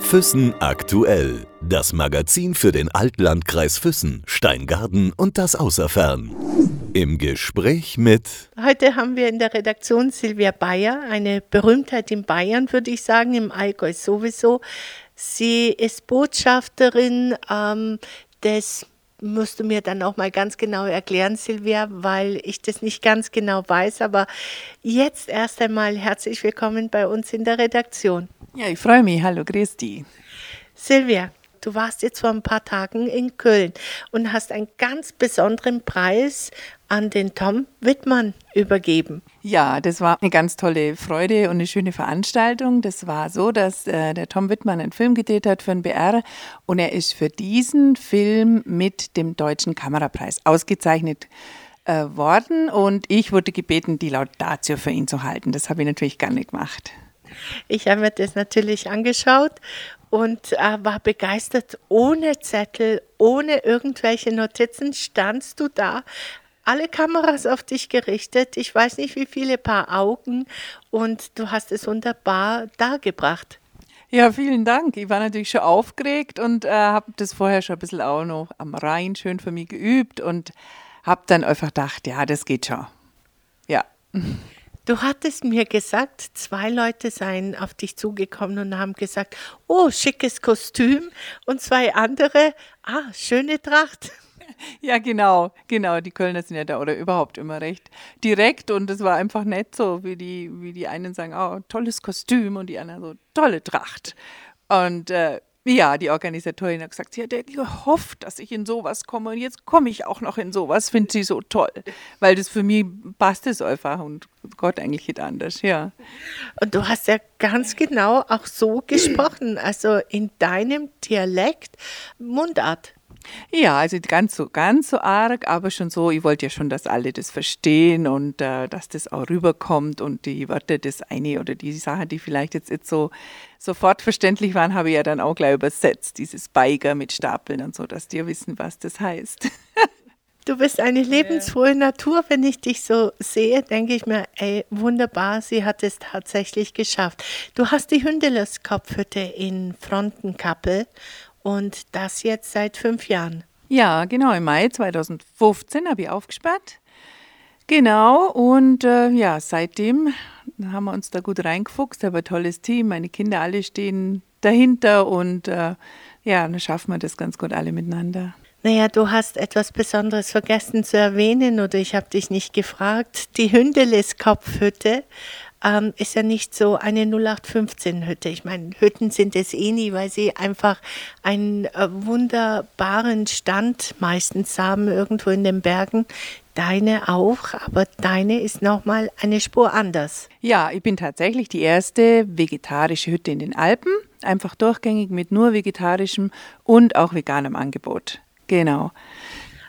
Füssen aktuell. Das Magazin für den Altlandkreis Füssen, Steingarten und das Außerfern. Im Gespräch mit. Heute haben wir in der Redaktion Silvia Bayer, eine Berühmtheit in Bayern, würde ich sagen, im Allgäu sowieso. Sie ist Botschafterin ähm, des musst du mir dann auch mal ganz genau erklären, Silvia, weil ich das nicht ganz genau weiß. Aber jetzt erst einmal herzlich willkommen bei uns in der Redaktion. Ja, ich freue mich. Hallo, Christi. Silvia, du warst jetzt vor ein paar Tagen in Köln und hast einen ganz besonderen Preis an den Tom Wittmann übergeben. Ja, das war eine ganz tolle Freude und eine schöne Veranstaltung. Das war so, dass äh, der Tom Wittmann einen Film gedreht hat für den BR und er ist für diesen Film mit dem Deutschen Kamerapreis ausgezeichnet äh, worden und ich wurde gebeten, die Laudatio für ihn zu halten. Das habe ich natürlich gar nicht gemacht. Ich habe mir das natürlich angeschaut und äh, war begeistert. Ohne Zettel, ohne irgendwelche Notizen standst du da, alle Kameras auf dich gerichtet. Ich weiß nicht, wie viele Paar Augen und du hast es wunderbar dargebracht. Ja, vielen Dank. Ich war natürlich schon aufgeregt und äh, habe das vorher schon ein bisschen auch noch am Rhein schön für mich geübt und habe dann einfach gedacht, ja, das geht schon. Ja. Du hattest mir gesagt, zwei Leute seien auf dich zugekommen und haben gesagt, oh, schickes Kostüm. Und zwei andere, ah, schöne Tracht. Ja, genau, genau. Die Kölner sind ja da oder überhaupt immer recht direkt und es war einfach nett so, wie die, wie die einen sagen, oh, tolles Kostüm und die anderen so, tolle Tracht. Und äh, ja, die Organisatorin hat gesagt, sie hat gehofft, dass ich in sowas komme und jetzt komme ich auch noch in sowas, finde sie so toll, weil das für mich passt es einfach und Gott eigentlich nicht anders, ja. Und du hast ja ganz genau auch so gesprochen, also in deinem Dialekt Mundart. Ja, also ganz so, ganz so arg, aber schon so, ich wollte ja schon, dass alle das verstehen und äh, dass das auch rüberkommt und die Wörter, das eine oder die Sache, die vielleicht jetzt, jetzt so sofort verständlich waren, habe ich ja dann auch gleich übersetzt, dieses Beiger mit Stapeln und so, dass die wissen, was das heißt. Du bist eine lebensfrohe Natur. Wenn ich dich so sehe, denke ich mir, ey, wunderbar, sie hat es tatsächlich geschafft. Du hast die Hündeles Kopfhütte in Frontenkappel und das jetzt seit fünf Jahren. Ja, genau. Im Mai 2015 habe ich aufgesperrt. Genau. Und äh, ja, seitdem haben wir uns da gut reingefuchst. Ich habe ein tolles Team. Meine Kinder alle stehen dahinter und äh, ja, dann schaffen wir das ganz gut alle miteinander. Naja, du hast etwas Besonderes vergessen zu erwähnen oder ich habe dich nicht gefragt. Die Hündeles-Kopfhütte ähm, ist ja nicht so eine 0815-Hütte. Ich meine, Hütten sind es eh nie, weil sie einfach einen äh, wunderbaren Stand meistens haben, irgendwo in den Bergen. Deine auch, aber deine ist nochmal eine Spur anders. Ja, ich bin tatsächlich die erste vegetarische Hütte in den Alpen. Einfach durchgängig mit nur vegetarischem und auch veganem Angebot. Genau.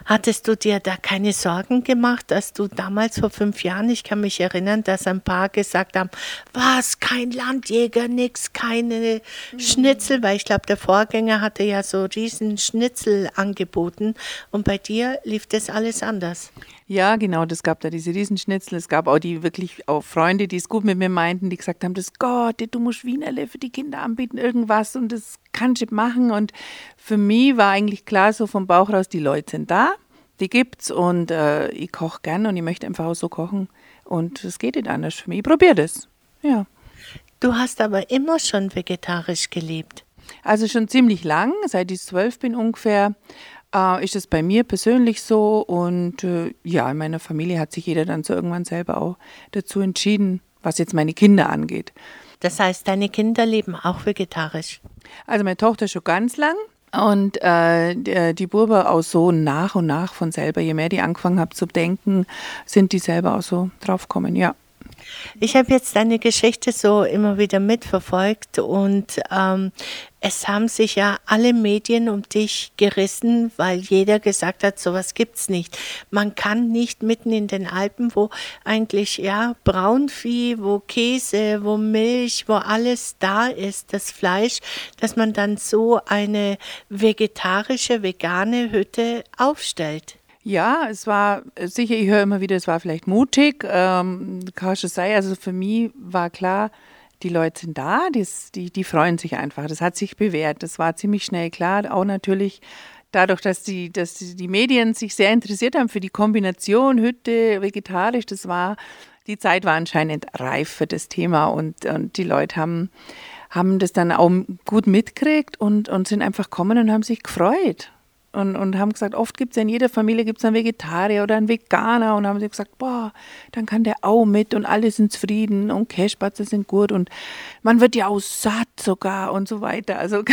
Hattest du dir da keine Sorgen gemacht, dass du damals vor fünf Jahren, ich kann mich erinnern, dass ein paar gesagt haben, was, kein Landjäger, nix, keine Schnitzel, weil ich glaube, der Vorgänger hatte ja so riesen Schnitzel angeboten und bei dir lief das alles anders. Ja, genau, das gab da diese Riesenschnitzel. Es gab auch die wirklich auch Freunde, die es gut mit mir meinten, die gesagt haben, das Gott, du musst Wienerle für die Kinder anbieten, irgendwas und das kannst du machen. Und für mich war eigentlich klar, so vom Bauch raus, die Leute sind da, die gibt's und äh, ich koche gern und ich möchte einfach auch so kochen. Und es geht nicht anders für mich. Ich probiere das. Ja. Du hast aber immer schon vegetarisch gelebt. Also schon ziemlich lang, seit ich zwölf bin ungefähr äh, ist es bei mir persönlich so und äh, ja, in meiner Familie hat sich jeder dann so irgendwann selber auch dazu entschieden, was jetzt meine Kinder angeht. Das heißt, deine Kinder leben auch vegetarisch? Also meine Tochter schon ganz lang und äh, die, die Burber auch so nach und nach von selber, je mehr die angefangen haben zu denken, sind die selber auch so draufgekommen, ja. Ich habe jetzt deine Geschichte so immer wieder mitverfolgt und ähm, es haben sich ja alle Medien um dich gerissen, weil jeder gesagt hat, sowas gibt's nicht. Man kann nicht mitten in den Alpen, wo eigentlich ja Braunvieh, wo Käse, wo Milch, wo alles da ist, das Fleisch, dass man dann so eine vegetarische, vegane Hütte aufstellt. Ja, es war sicher, ich höre immer wieder, es war vielleicht mutig, ähm, sein. Also für mich war klar, die Leute sind da, die, die, die freuen sich einfach. Das hat sich bewährt. Das war ziemlich schnell klar. Auch natürlich dadurch, dass die, dass die Medien sich sehr interessiert haben für die Kombination Hütte, vegetarisch, das war, die Zeit war anscheinend reif für das Thema und, und die Leute haben, haben das dann auch gut mitgekriegt und, und sind einfach gekommen und haben sich gefreut und, und haben gesagt, oft gibt es ja in jeder Familie gibt's einen Vegetarier oder einen Veganer und haben sie gesagt, boah, dann kann der auch mit und alle sind zufrieden und Cashpatze sind gut und man wird ja auch satt sogar und so weiter. Also,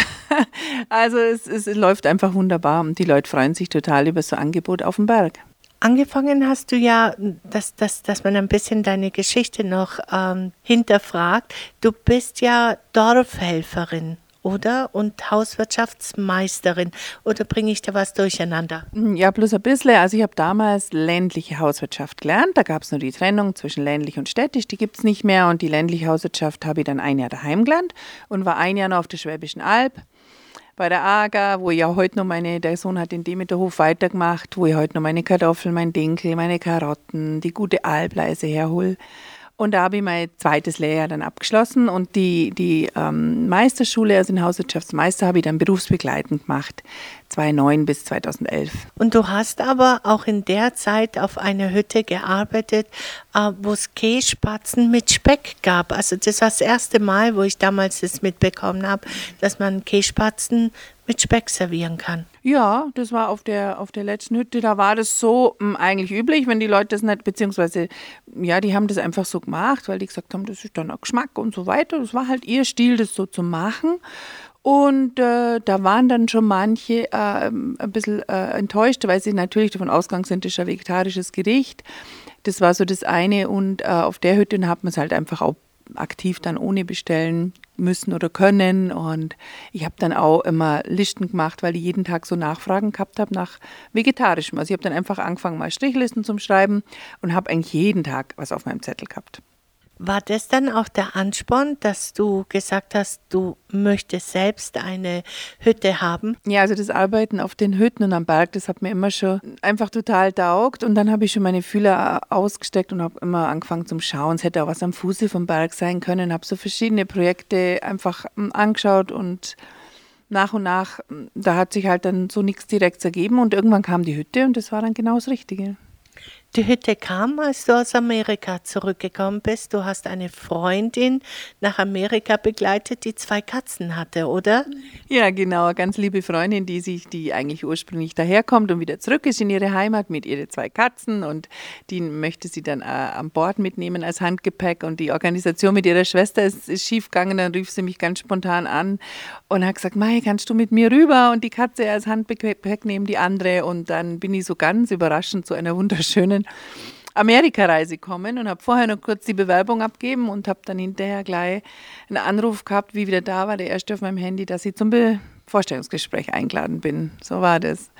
also es, es läuft einfach wunderbar und die Leute freuen sich total über so ein Angebot auf dem Berg. Angefangen hast du ja, dass, dass, dass man ein bisschen deine Geschichte noch ähm, hinterfragt. Du bist ja Dorfhelferin oder? Und Hauswirtschaftsmeisterin. Oder bringe ich da was durcheinander? Hm, ja, bloß ein bisschen. Also ich habe damals ländliche Hauswirtschaft gelernt. Da gab es nur die Trennung zwischen ländlich und städtisch. Die gibt es nicht mehr. Und die ländliche Hauswirtschaft habe ich dann ein Jahr daheim gelernt und war ein Jahr noch auf der Schwäbischen Alb bei der AGA, wo ich ja heute noch meine, der Sohn hat den Demeterhof weitergemacht, wo ich heute noch meine Kartoffeln, mein Dinkel, meine Karotten, die gute Albleise herhole. Und da habe ich mein zweites Lehrjahr dann abgeschlossen und die, die ähm, Meisterschule, also den Hauswirtschaftsmeister, habe ich dann berufsbegleitend gemacht, 2009 bis 2011. Und du hast aber auch in der Zeit auf einer Hütte gearbeitet, äh, wo es Kässpatzen mit Speck gab. Also das war das erste Mal, wo ich damals das mitbekommen habe, dass man Kässpatzen mit Speck servieren kann. Ja, das war auf der, auf der letzten Hütte, da war das so mh, hm, eigentlich üblich, wenn die Leute das nicht, beziehungsweise, ja, die haben das einfach so gemacht, weil die gesagt haben, das ist dann ein Geschmack und so weiter. Das war halt ihr Stil, das so zu machen. Und äh, da waren dann schon manche äh, ein bisschen äh, enttäuscht, weil sie natürlich davon ausgegangen sind, das ist ein vegetarisches Gericht. Das war so das eine. Und äh, auf der Hütte hat man es halt einfach auch aktiv dann ohne bestellen müssen oder können. Und ich habe dann auch immer Listen gemacht, weil ich jeden Tag so Nachfragen gehabt habe nach vegetarischem. Also ich habe dann einfach angefangen, mal Strichlisten zum Schreiben und habe eigentlich jeden Tag was auf meinem Zettel gehabt. War das dann auch der Ansporn, dass du gesagt hast, du möchtest selbst eine Hütte haben? Ja, also das Arbeiten auf den Hütten und am Berg, das hat mir immer schon einfach total taugt. Und dann habe ich schon meine Fühler ausgesteckt und habe immer angefangen zum Schauen. Es hätte auch was am Fuße vom Berg sein können. Habe so verschiedene Projekte einfach hm, angeschaut und nach und nach, hm, da hat sich halt dann so nichts direkt ergeben. Und irgendwann kam die Hütte und das war dann genau das Richtige. Die Hütte kam, als du aus Amerika zurückgekommen bist. Du hast eine Freundin nach Amerika begleitet, die zwei Katzen hatte, oder? Ja, genau. Eine ganz liebe Freundin, die sich, die eigentlich ursprünglich daherkommt und wieder zurück ist in ihre Heimat mit ihren zwei Katzen und die möchte sie dann äh, an Bord mitnehmen als Handgepäck und die Organisation mit ihrer Schwester ist, ist schiefgegangen. Dann rief sie mich ganz spontan an und hat gesagt, Mai, kannst du mit mir rüber und die Katze als Handgepäck nehmen, die andere und dann bin ich so ganz überraschend zu einer wunderschönen Amerikareise kommen und habe vorher noch kurz die Bewerbung abgeben und habe dann hinterher gleich einen Anruf gehabt, wie wieder da war, der erste auf meinem Handy, dass ich zum Be Vorstellungsgespräch eingeladen bin. So war das.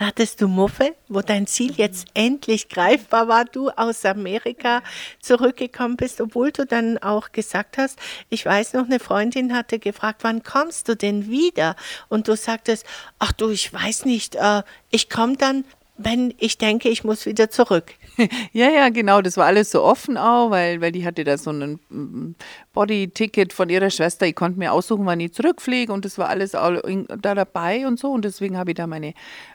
Hattest du Muffe, wo dein Ziel jetzt endlich greifbar war, du aus Amerika zurückgekommen bist, obwohl du dann auch gesagt hast, ich weiß noch, eine Freundin hatte gefragt, wann kommst du denn wieder? Und du sagtest, ach du, ich weiß nicht, äh, ich komme dann, wenn ich denke, ich muss wieder zurück. ja, ja, genau. Das war alles so offen auch, weil, weil die hatte da so ein mm, Body-Ticket von ihrer Schwester. Ich konnte mir aussuchen, wann ich zurückfliege und das war alles auch da dabei und so. Und deswegen habe ich da meine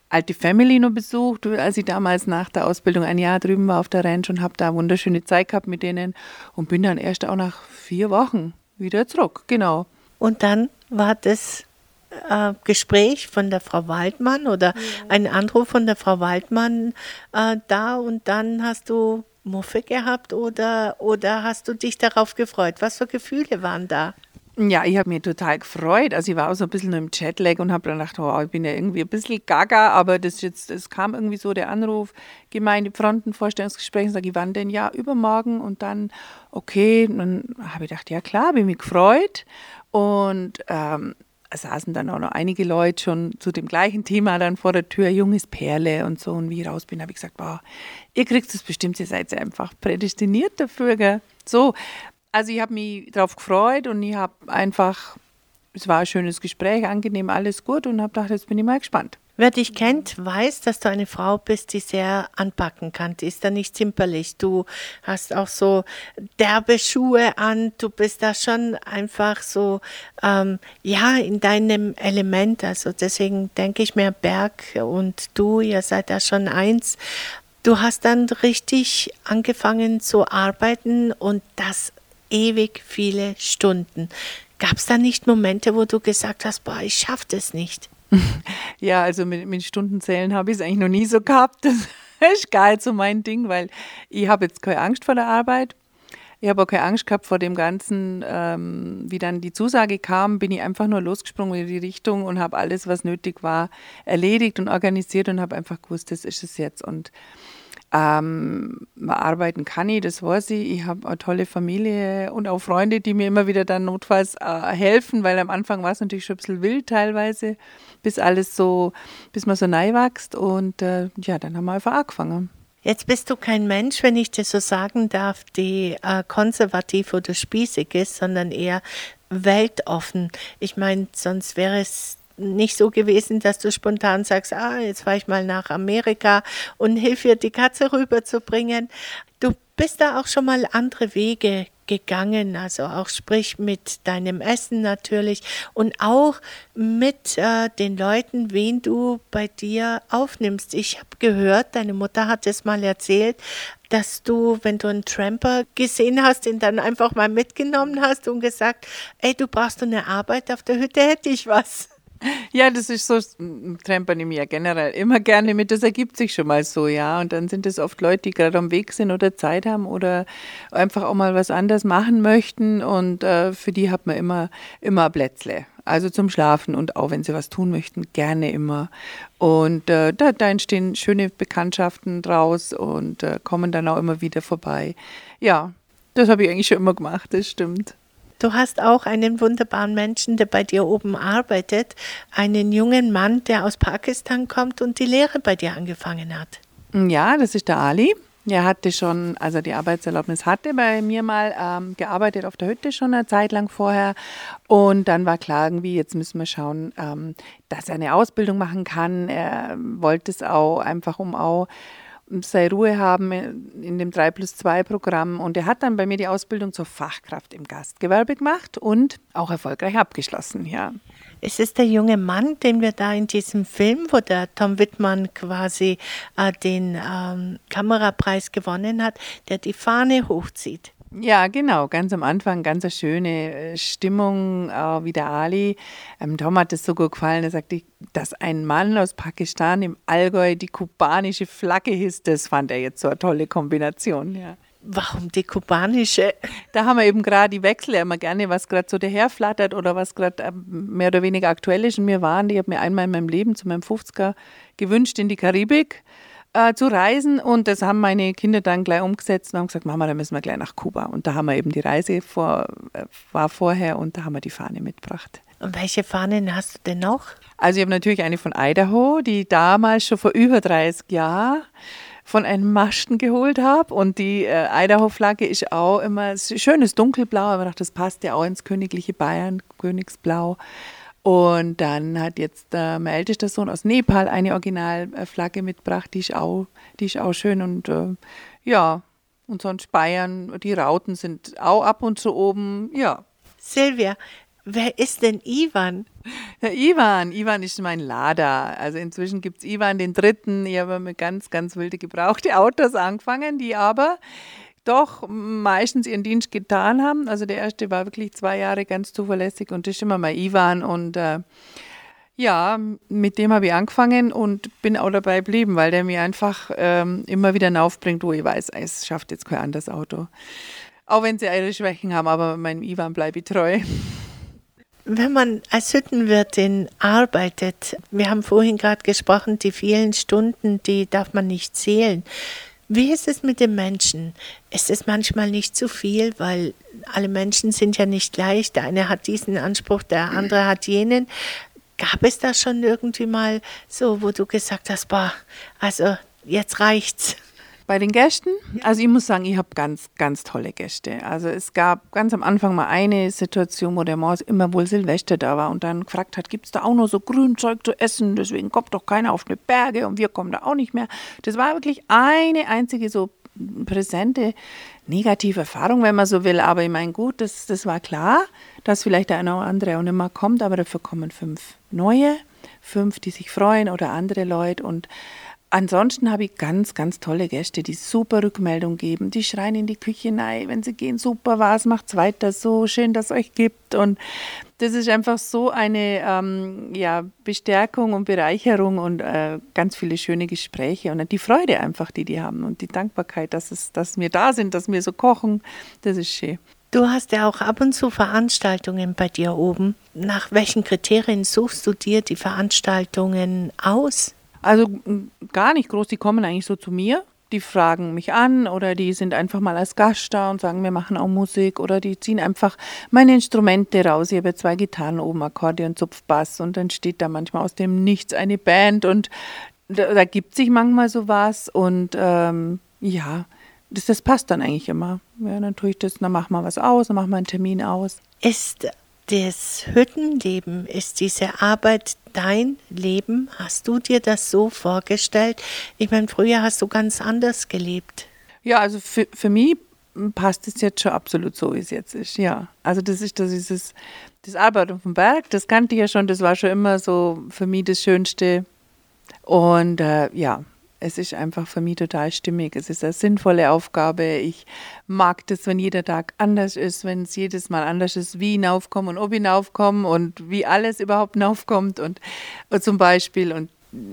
alte Family noch besucht, als ich damals nach der Ausbildung ein Jahr drüben war auf der Ranch und habe da wunderschöne Zeit gehabt mit denen und bin dann erst auch nach vier Wochen wieder zurück. Genau. Und dann war das äh, Gespräch von der Frau Waldmann oder ja. ein Anruf von der Frau Waldmann äh, da und dann hast du Muffe gehabt oder, oder hast du dich darauf gefreut? Was für Gefühle waren da? Ja, ich habe mich total gefreut. Also ich war auch so ein bisschen im Chatlag und habe dann gedacht, oh, ich bin ja irgendwie ein bisschen gaga, aber das jetzt, es kam irgendwie so der Anruf, Gemeindefrontenvorstellungsgespräch, sage ich, wann denn? Ja, übermorgen und dann, okay, und dann habe ich gedacht, ja klar, ich mich gefreut und ähm, saßen dann auch noch einige Leute schon zu dem gleichen Thema dann vor der Tür, junges Perle und so. Und wie ich raus bin, habe ich gesagt, boah, ihr kriegt es bestimmt, ihr seid einfach prädestiniert dafür. Gell? So, also ich habe mich darauf gefreut und ich habe einfach, es war ein schönes Gespräch, angenehm, alles gut und habe gedacht, jetzt bin ich mal gespannt. Wer dich kennt, weiß, dass du eine Frau bist, die sehr anpacken kann. Die ist da nicht zimperlich. Du hast auch so derbe Schuhe an. Du bist da schon einfach so, ähm, ja, in deinem Element. Also deswegen denke ich mir, Berg und du, ihr seid da schon eins. Du hast dann richtig angefangen zu arbeiten und das ewig viele Stunden. Gab es da nicht Momente, wo du gesagt hast, boah, ich schaffe das nicht? Ja, also mit, mit Stundenzählen habe ich es eigentlich noch nie so gehabt. Das ist gar nicht so mein Ding, weil ich habe jetzt keine Angst vor der Arbeit. Ich habe auch keine Angst gehabt vor dem Ganzen. Ähm, wie dann die Zusage kam, bin ich einfach nur losgesprungen in die Richtung und habe alles, was nötig war, erledigt und organisiert und habe einfach gewusst, das ist es jetzt. Und ähm, arbeiten kann ich, das weiß ich. Ich habe eine tolle Familie und auch Freunde, die mir immer wieder dann notfalls äh, helfen, weil am Anfang war es natürlich schon ein bisschen wild teilweise, bis alles so, bis man so neu wächst. Und äh, ja, dann haben wir einfach angefangen. Jetzt bist du kein Mensch, wenn ich das so sagen darf, die äh, konservativ oder spießig ist, sondern eher weltoffen. Ich meine, sonst wäre es nicht so gewesen, dass du spontan sagst, ah, jetzt fahre ich mal nach Amerika und hilf dir, die Katze rüberzubringen. Du bist da auch schon mal andere Wege gegangen, also auch sprich mit deinem Essen natürlich und auch mit äh, den Leuten, wen du bei dir aufnimmst. Ich habe gehört, deine Mutter hat es mal erzählt, dass du, wenn du einen Tramper gesehen hast, ihn dann einfach mal mitgenommen hast und gesagt, ey, du brauchst eine Arbeit auf der Hütte, hätte ich was. Ja, das ist so, Tramper nehme ich ja generell immer gerne mit, das ergibt sich schon mal so, ja. Und dann sind es oft Leute, die gerade am Weg sind oder Zeit haben oder einfach auch mal was anderes machen möchten und äh, für die hat man immer, immer Plätzle. Also zum Schlafen und auch wenn sie was tun möchten, gerne immer. Und äh, da, da, entstehen schöne Bekanntschaften draus und äh, kommen dann auch immer wieder vorbei. Ja, das habe ich eigentlich schon immer gemacht, das stimmt. Du hast auch einen wunderbaren Menschen, der bei dir oben arbeitet, einen jungen Mann, der aus Pakistan kommt und die Lehre bei dir angefangen hat. Ja, das ist der Ali. Er hatte schon, also die Arbeitserlaubnis hatte bei mir mal ähm, gearbeitet auf der Hütte schon eine Zeit lang vorher. Und dann war klar, irgendwie, jetzt müssen wir schauen, ähm, dass er eine Ausbildung machen kann. Er wollte es auch einfach, um auch seine Ruhe haben in dem 3 plus 2 Programm. Und er hat dann bei mir die Ausbildung zur Fachkraft im Gastgewerbe gemacht und auch erfolgreich abgeschlossen, ja. Es ist der junge Mann, den wir da in diesem Film, wo der Tom Wittmann quasi äh, den ähm, Kamerapreis gewonnen hat, der die Fahne hochzieht. Ja, genau, ganz am Anfang ganz eine schöne äh, Stimmung, äh, wie der Ali. Ähm, Tom hat es so gut gefallen, er sagte, dass ein Mann aus Pakistan im Allgäu die kubanische Flagge hisst, das fand er jetzt so eine tolle Kombination, ja. Warum die kubanische? Da haben wir eben gerade die Wechsel immer gerne, was gerade so daherflattert oder was gerade ähm, mehr oder weniger aktuell ist. Und mir waren, die habe mir einmal in meinem Leben zu meinem 50er gewünscht in die Karibik äh, zu reisen und das haben meine Kinder dann gleich umgesetzt und haben gesagt, Mama, da müssen wir gleich nach Kuba. Und da haben wir eben die Reise vor, äh, war vorher und da haben wir die Fahne mitgebracht. Und welche Fahnen hast du denn noch? Also ich habe natürlich eine von Idaho, die damals schon vor über 30 Jahren von einem Masten geholt habe. Und die äh, Idaho-Flagge ist auch immer schönes dunkelblau, aber das passt ja auch ins königliche Bayern, Königsblau. Und dann hat jetzt äh, mein ältester Sohn aus Nepal eine Originalflagge mitgebracht, die ist auch, die ist auch schön. Und äh, ja, und sonst Bayern, die Rauten sind auch ab und zu oben, ja. Silvia, wer ist denn Ivan? Der Ivan, Ivan ist mein Lader. Also inzwischen gibt es Ivan den dritten. Ich habe mit ganz, ganz wilde gebrauchte Autos angefangen, die aber doch meistens ihren Dienst getan haben. Also der erste war wirklich zwei Jahre ganz zuverlässig und das ist immer mal Ivan und äh, ja, mit dem habe ich angefangen und bin auch dabei geblieben, weil der mir einfach ähm, immer wieder aufbringt, wo ich weiß, es schafft jetzt kein anderes Auto. Auch wenn sie ihre Schwächen haben, aber meinem Ivan bleibe ich treu. Wenn man als Hüttenwirtin arbeitet, wir haben vorhin gerade gesprochen, die vielen Stunden, die darf man nicht zählen. Wie ist es mit den Menschen? Ist es manchmal nicht zu viel, weil alle Menschen sind ja nicht gleich. Der eine hat diesen Anspruch, der andere hat jenen. Gab es da schon irgendwie mal so, wo du gesagt hast, boah, also jetzt reicht's? Bei den Gästen? Also ich muss sagen, ich habe ganz, ganz tolle Gäste. Also es gab ganz am Anfang mal eine Situation, wo der Mors immer wohl Silvester da war und dann gefragt hat, gibt es da auch noch so Grünzeug zu essen? Deswegen kommt doch keiner auf eine Berge und wir kommen da auch nicht mehr. Das war wirklich eine einzige so präsente negative Erfahrung, wenn man so will. Aber ich meine, gut, das, das war klar, dass vielleicht der eine oder andere auch nicht mehr kommt, aber dafür kommen fünf neue, fünf, die sich freuen oder andere Leute und Ansonsten habe ich ganz, ganz tolle Gäste, die super Rückmeldung geben. Die schreien in die Küche rein, wenn sie gehen, super was, macht's weiter so, schön, dass es euch gibt. Und das ist einfach so eine ähm, ja, Bestärkung und Bereicherung und äh, ganz viele schöne Gespräche und die Freude einfach, die die haben und die Dankbarkeit, dass, es, dass wir da sind, dass wir so kochen, das ist schön. Du hast ja auch ab und zu Veranstaltungen bei dir oben. Nach welchen Kriterien suchst du dir die Veranstaltungen aus? Also gar nicht groß, die kommen eigentlich so zu mir. Die fragen mich an oder die sind einfach mal als Gast da und sagen, wir machen auch Musik oder die ziehen einfach meine Instrumente raus. Ich habe zwei Gitarren oben, Akkordeon, Zupfbass und dann steht da manchmal aus dem Nichts eine Band und da, da gibt sich manchmal sowas und ähm, ja, das, das passt dann eigentlich immer. Ja, dann tue ich das, dann machen wir was aus, dann machen wir einen Termin aus. Ist das Hüttenleben, ist diese Arbeit dein Leben? Hast du dir das so vorgestellt? Ich meine, früher hast du ganz anders gelebt. Ja, also für, für mich passt es jetzt schon absolut so, wie es jetzt ist. Ja, also das ist das, ist das Arbeit auf dem Berg, das kannte ich ja schon, das war schon immer so für mich das Schönste. Und äh, ja, es ist einfach für mich total stimmig. Es ist eine sinnvolle Aufgabe. Ich mag das, wenn jeder Tag anders ist, wenn es jedes Mal anders ist, wie hinaufkommen und ob hinaufkommen und wie alles überhaupt hinaufkommt und, und zum Beispiel und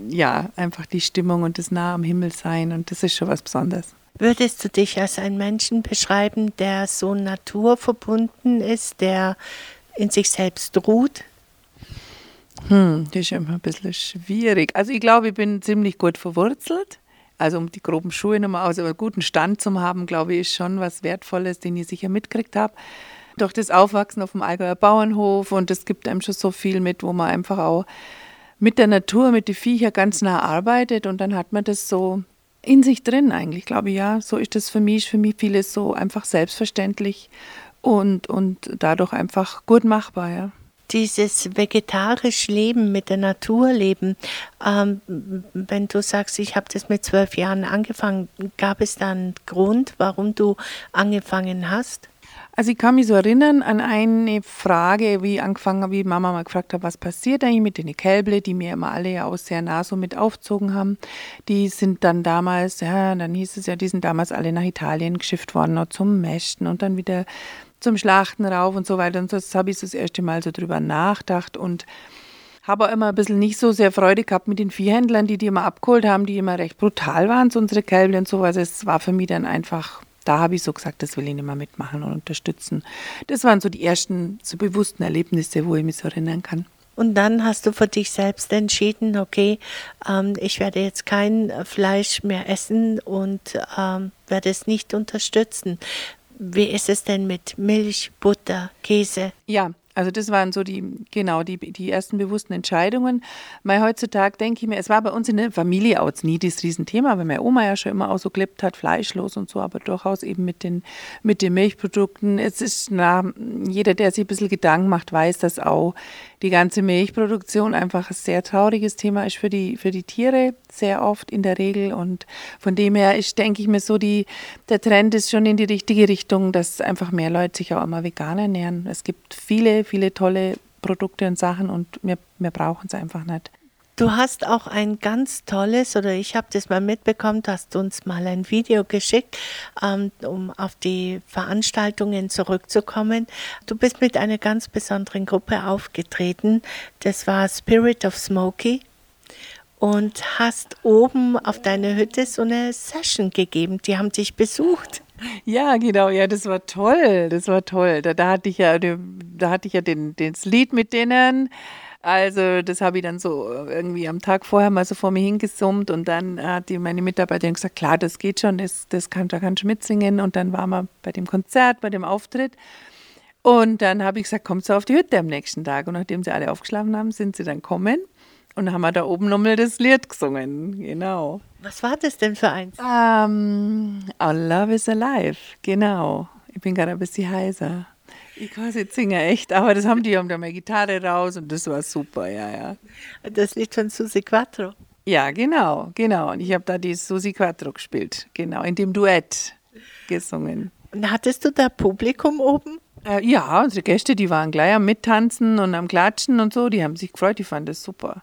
ja, einfach die Stimmung und das nah am Himmel sein und das ist schon was Besonderes. Würdest du dich als einen Menschen beschreiben, der so naturverbunden ist, der in sich selbst ruht? Hm, das ist immer ein bisschen schwierig. Also ich glaube, ich bin ziemlich gut verwurzelt. Also um die groben Schuhe nochmal aus, aber einen guten Stand zu haben, glaube ich, ist schon was Wertvolles, den ich sicher mitgekriegt habe. Durch das Aufwachsen auf dem Allgäuer Bauernhof und es gibt einem schon so viel mit, wo man einfach auch mit der Natur, mit den Viechern ganz nah arbeitet und dann hat man das so in sich drin eigentlich, glaube ich, ja. So ist das für mich, für mich vieles so einfach selbstverständlich und, und dadurch einfach gut machbar, ja dieses vegetarisch Leben, mit der Natur leben. Ähm, wenn du sagst, ich habe das mit zwölf Jahren angefangen, gab es da einen Grund, warum du angefangen hast? Also ich kann mich so erinnern an eine Frage, wie angefangen wie Mama mal gefragt hat, was passiert eigentlich mit den Kälble, die mir immer alle ja auch sehr nah so mit aufzogen haben. Die sind dann damals, ja, dann hieß es ja, die sind damals alle nach Italien geschifft worden, noch zum Mästen und dann wieder zum Schlachten rauf und so weiter. Und das habe ich das erste Mal so drüber nachgedacht und habe auch immer ein bisschen nicht so sehr Freude gehabt mit den Viehhändlern, die die immer abgeholt haben, die immer recht brutal waren, so unsere Kälber und so. Also es war für mich dann einfach, da habe ich so gesagt, das will ich nicht mehr mitmachen und unterstützen. Das waren so die ersten so bewussten Erlebnisse, wo ich mich so erinnern kann. Und dann hast du für dich selbst entschieden, okay, ähm, ich werde jetzt kein Fleisch mehr essen und ähm, werde es nicht unterstützen. Wie ist es denn mit Milch, Butter, Käse? Ja, also das waren so die, genau, die, die ersten bewussten Entscheidungen. Weil heutzutage denke ich mir, es war bei uns in der Familie auch nie das Riesenthema, weil meine Oma ja schon immer auch so gelebt hat, fleischlos und so, aber durchaus eben mit den, mit den Milchprodukten. Es ist, na, jeder, der sich ein bisschen Gedanken macht, weiß, dass auch die ganze Milchproduktion einfach ein sehr trauriges Thema ist für die, für die Tiere, sehr oft in der Regel. Und von dem her ist, denke ich mir so, die, der Trend ist schon in die richtige Richtung, dass einfach mehr Leute sich auch immer vegan ernähren. Es gibt viele, viele tolle Produkte und Sachen und wir, wir brauchen es einfach nicht. Du hast auch ein ganz tolles, oder ich habe das mal mitbekommen, du hast uns mal ein Video geschickt, ähm, um auf die Veranstaltungen zurückzukommen. Du bist mit einer ganz besonderen Gruppe aufgetreten. Das war Spirit of Smoky und hast oben auf deiner Hütte so eine Session gegeben. Die haben dich besucht. Ja, genau, ja, das war toll. Das war toll. Da, da hatte ich ja, da hatte ich ja den, das Lied mit denen. Also das habe ich dann so äh, irgendwie am Tag vorher mal so vor mir hingesummt und dann hat die, meine Mitarbeiterin gesagt, klar, das geht schon, das, das kann, da kannst du mitsingen. Und dann waren wir bei dem Konzert, bei dem Auftritt. Und dann habe ich gesagt, kommt so auf die Hütte am nächsten Tag. Und nachdem sie alle aufgeschlafen haben, sind sie dann kommen. Und haben wir da oben nochmal das Lied gesungen, genau. Was war das denn für eins? Um, Our Love is Alive, genau. Ich bin gerade ein bisschen heiser. Ich kann es singen, echt, aber das haben die, haben da meine Gitarre raus und das war super, ja, ja. Das Lied von Susi Quattro. Ja, genau, genau. Und ich habe da die Susi Quattro gespielt, genau, in dem Duett gesungen. Und hattest du da Publikum oben? Äh, ja, unsere Gäste, die waren gleich am Mittanzen und am Klatschen und so, die haben sich gefreut, die fanden das super.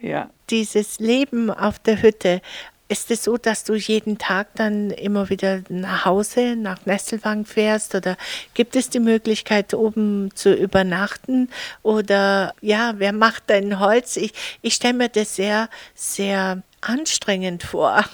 Ja. Dieses Leben auf der Hütte, ist es so, dass du jeden Tag dann immer wieder nach Hause, nach Nesselwang fährst oder gibt es die Möglichkeit, oben zu übernachten? Oder ja, wer macht dein Holz? Ich, ich stelle mir das sehr, sehr anstrengend vor.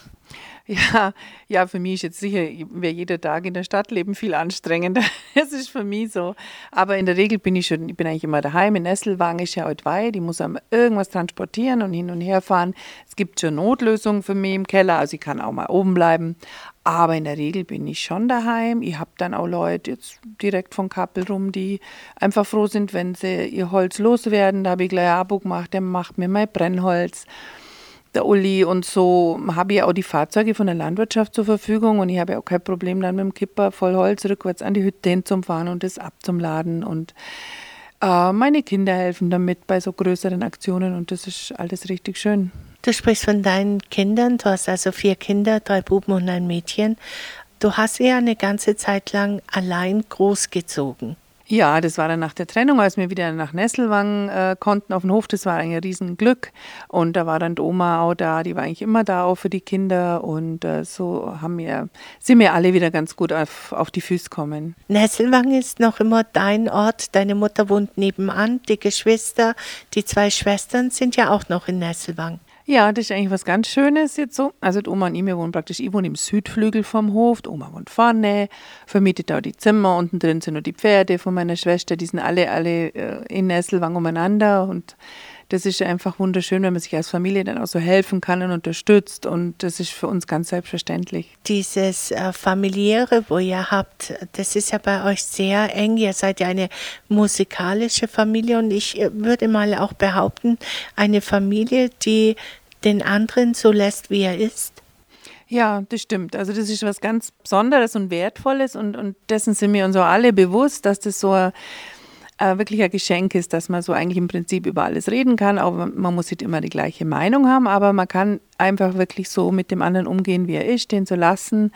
Ja, ja, für mich ist jetzt sicher, wäre jeder Tag in der Stadt leben viel anstrengender. Das ist für mich so. Aber in der Regel bin ich schon, ich bin eigentlich immer daheim. In Nesselwagen ist ja heute weit. Ich muss irgendwas transportieren und hin und her fahren. Es gibt schon Notlösungen für mich im Keller, also ich kann auch mal oben bleiben. Aber in der Regel bin ich schon daheim. Ich habe dann auch Leute jetzt direkt von Kappel rum, die einfach froh sind, wenn sie ihr Holz loswerden. Da habe ich gleich ein Abo gemacht, der macht mir mein Brennholz der Uli und so habe ich auch die Fahrzeuge von der Landwirtschaft zur Verfügung und ich habe auch kein Problem dann mit dem Kipper voll Holz rückwärts an die Hütte hinzufahren und das abzuladen und äh, meine Kinder helfen damit bei so größeren Aktionen und das ist alles richtig schön. Du sprichst von deinen Kindern, du hast also vier Kinder, drei Buben und ein Mädchen. Du hast ja eine ganze Zeit lang allein großgezogen. Ja, das war dann nach der Trennung, als wir wieder nach Nesselwang äh, konnten auf den Hof. Das war ein Riesenglück. Und da war dann die Oma auch da, die war eigentlich immer da auch für die Kinder. Und äh, so haben wir, sind wir alle wieder ganz gut auf, auf die Füße gekommen. Nesselwang ist noch immer dein Ort. Deine Mutter wohnt nebenan. Die Geschwister, die zwei Schwestern sind ja auch noch in Nesselwang. Ja, das ist eigentlich was ganz Schönes jetzt so. Also die Oma und ich, wir wohnen praktisch, ich wohne im Südflügel vom Hof, die Oma wohnt vorne, vermietet auch die Zimmer, unten drin sind nur die Pferde von meiner Schwester, die sind alle, alle äh, in Nesselwang umeinander und das ist einfach wunderschön, wenn man sich als Familie dann auch so helfen kann und unterstützt und das ist für uns ganz selbstverständlich. Dieses äh, familiäre, wo ihr habt, das ist ja bei euch sehr eng. Ihr seid ja eine musikalische Familie und ich äh, würde mal auch behaupten, eine Familie, die den anderen so lässt, wie er ist. Ja, das stimmt. Also das ist was ganz Besonderes und Wertvolles und, und dessen sind wir uns auch alle bewusst, dass das so ein äh, wirklich ein Geschenk ist, dass man so eigentlich im Prinzip über alles reden kann. Aber man muss nicht immer die gleiche Meinung haben, aber man kann einfach wirklich so mit dem anderen umgehen, wie er ist, den zu lassen,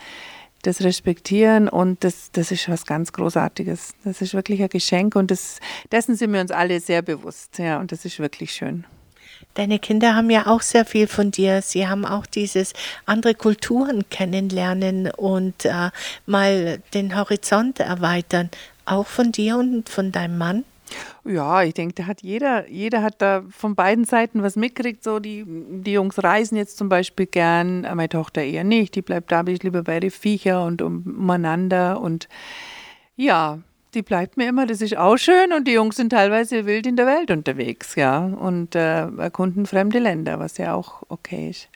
das respektieren und das, das ist was ganz Großartiges. Das ist wirklich ein Geschenk und das, dessen sind wir uns alle sehr bewusst. Ja, und das ist wirklich schön. Deine Kinder haben ja auch sehr viel von dir. Sie haben auch dieses andere Kulturen kennenlernen und äh, mal den Horizont erweitern auch von dir und von deinem Mann? Ja, ich denke, da hat jeder, jeder hat da von beiden Seiten was mitkriegt. So die, die Jungs reisen jetzt zum Beispiel gern, meine Tochter eher nicht. Die bleibt da, bin ich lieber bei den Viecher und umeinander und ja, die bleibt mir immer, das ist auch schön und die Jungs sind teilweise wild in der Welt unterwegs, ja, und äh, erkunden fremde Länder, was ja auch okay ist.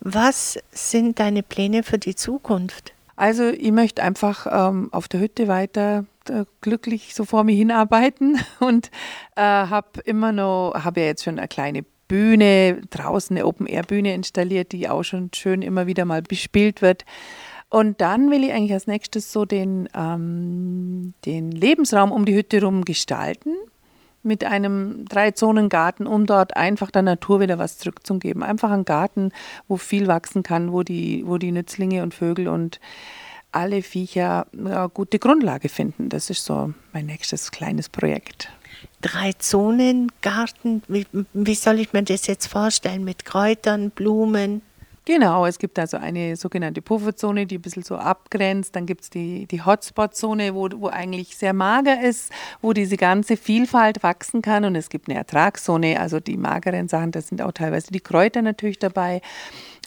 Was sind deine Pläne für die Zukunft? Also ich möchte einfach ähm, auf der Hütte weiter glücklich so vor mir hinarbeiten und äh, habe immer noch, habe ja jetzt schon eine kleine Bühne, draußen eine Open-Air-Bühne installiert, die auch schon schön immer wieder mal bespielt wird. Und dann will ich eigentlich als nächstes so den, ähm, den Lebensraum um die Hütte rum gestalten mit einem Drei-Zonen-Garten, um dort einfach der Natur wieder was zurückzugeben. Einfach ein Garten, wo viel wachsen kann, wo die, wo die Nützlinge und Vögel und alle Viecher eine gute Grundlage finden. Das ist so mein nächstes kleines Projekt. Drei Zonen Garten, wie, wie soll ich mir das jetzt vorstellen? Mit Kräutern, Blumen? Genau, es gibt also eine sogenannte Pufferzone, die ein bisschen so abgrenzt. Dann gibt es die, die Hotspot-Zone, wo, wo eigentlich sehr mager ist, wo diese ganze Vielfalt wachsen kann. Und es gibt eine Ertragszone, also die mageren Sachen, da sind auch teilweise die Kräuter natürlich dabei.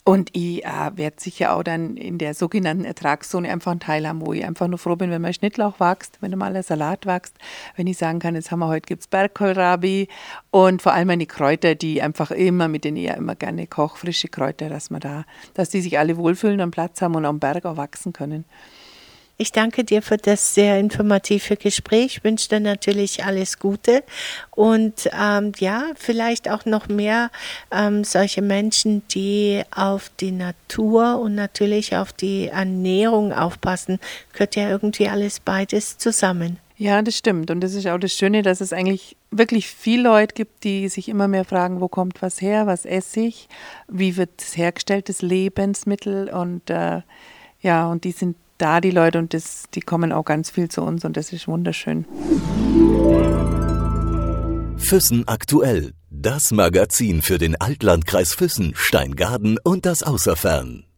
Und ich äh, werde sicher auch dann in der sogenannten Ertragszone einfach einen Teil haben, wo ich einfach nur froh bin, wenn mein Schnittlauch wächst, wenn mal ein Salat wächst, wenn ich sagen kann, jetzt haben wir heute gibt's Bergkohlrabi und vor allem meine Kräuter, die einfach immer, mit denen ich ja immer gerne koche, frische Kräuter, dass man da, dass die sich alle wohlfühlen und Platz haben und am Berg auch wachsen können. Ich danke dir für das sehr informative Gespräch. Ich wünsche dir natürlich alles Gute und ähm, ja, vielleicht auch noch mehr ähm, solche Menschen, die auf die Natur und natürlich auf die Ernährung aufpassen. Gehört ja irgendwie alles beides zusammen. Ja, das stimmt. Und das ist auch das Schöne, dass es eigentlich wirklich viele Leute gibt, die sich immer mehr fragen, wo kommt was her, was esse ich, wie wird es hergestellt, das Lebensmittel. Und äh, ja, und die sind da, die Leute, und das, die kommen auch ganz viel zu uns und das ist wunderschön. Füssen aktuell. Das Magazin für den Altlandkreis Füssen, Steingaden und das Außerfern.